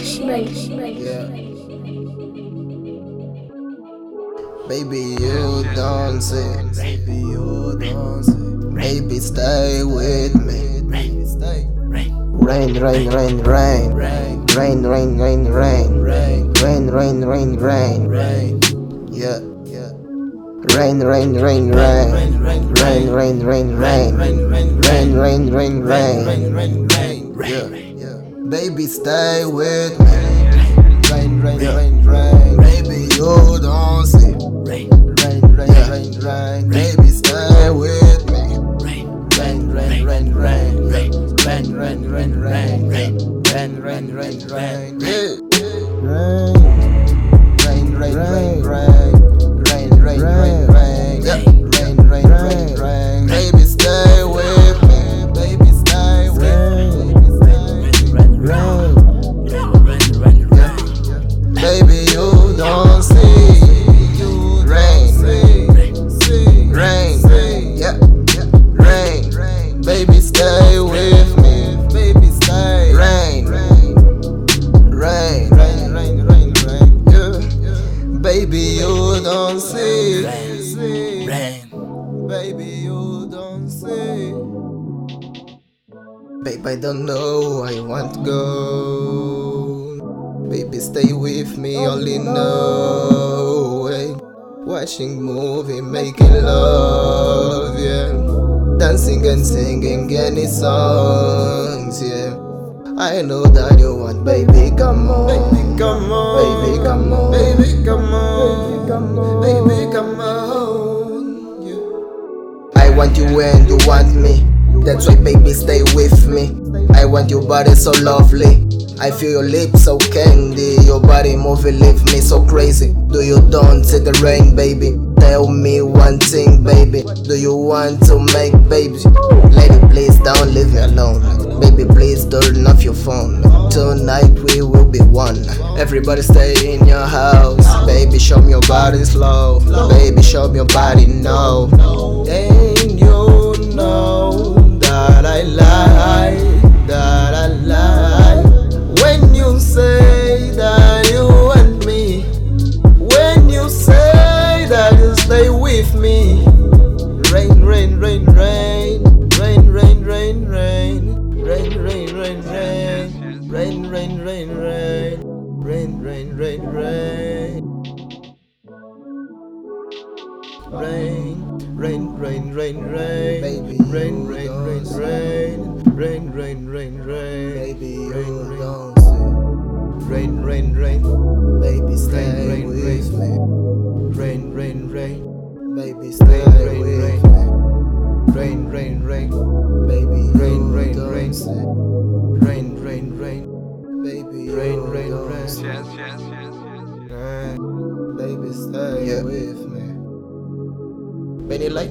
Yeah. Baby, you dance it. Baby, you dance it. Baby, stay with me. Baby, stay. Rain, rain, rain, rain. Rain, rain, rain, rain, rain. Rain, rain, rain, rain, rain. Rain. Yeah, yeah. Rain, rain, rain, rain. Rain, rain, rain, rain, rain. Rain, rain, rain, rain. Yeah, yeah. Baby, stay with me. Rain, rain. You don't see. Babe, I don't know, I want to go. Baby, stay with me, oh, only know. Hey. Watching movie, making love, yeah. Dancing and singing any songs, yeah. I know that you want, baby, come on. Baby, come on. Baby, come on. Baby, come on. Baby, come on. Baby, come on. Want you you want me. That's why, baby, stay with me. I want your body so lovely. I feel your lips so candy. Your body moving, leave me so crazy. Do you dance in the rain, baby? Tell me one thing, baby. Do you want to make babies? Lady, please don't leave me alone. Baby, please turn off your phone. Tonight we will be one. Everybody stay in your house. Baby, show me your body slow. Baby, show me your body now. me. Rain, rain, rain, rain. Rain, rain, rain, rain. Rain, rain, rain, rain. Rain, rain, rain, rain. Rain, rain, rain, rain. Rain, rain, rain, rain, rain. Rain, rain, rain, rain. Rain, rain, rain, rain. Baby. Baby, stay rain, with rain. me. rain, rain, rain, Baby, Rain, you rain, don't rain. see. rain, rain, rain, Baby, Rain, you rain, don't rain. see. rain. Baby, stay Yeah. with me. Benny like,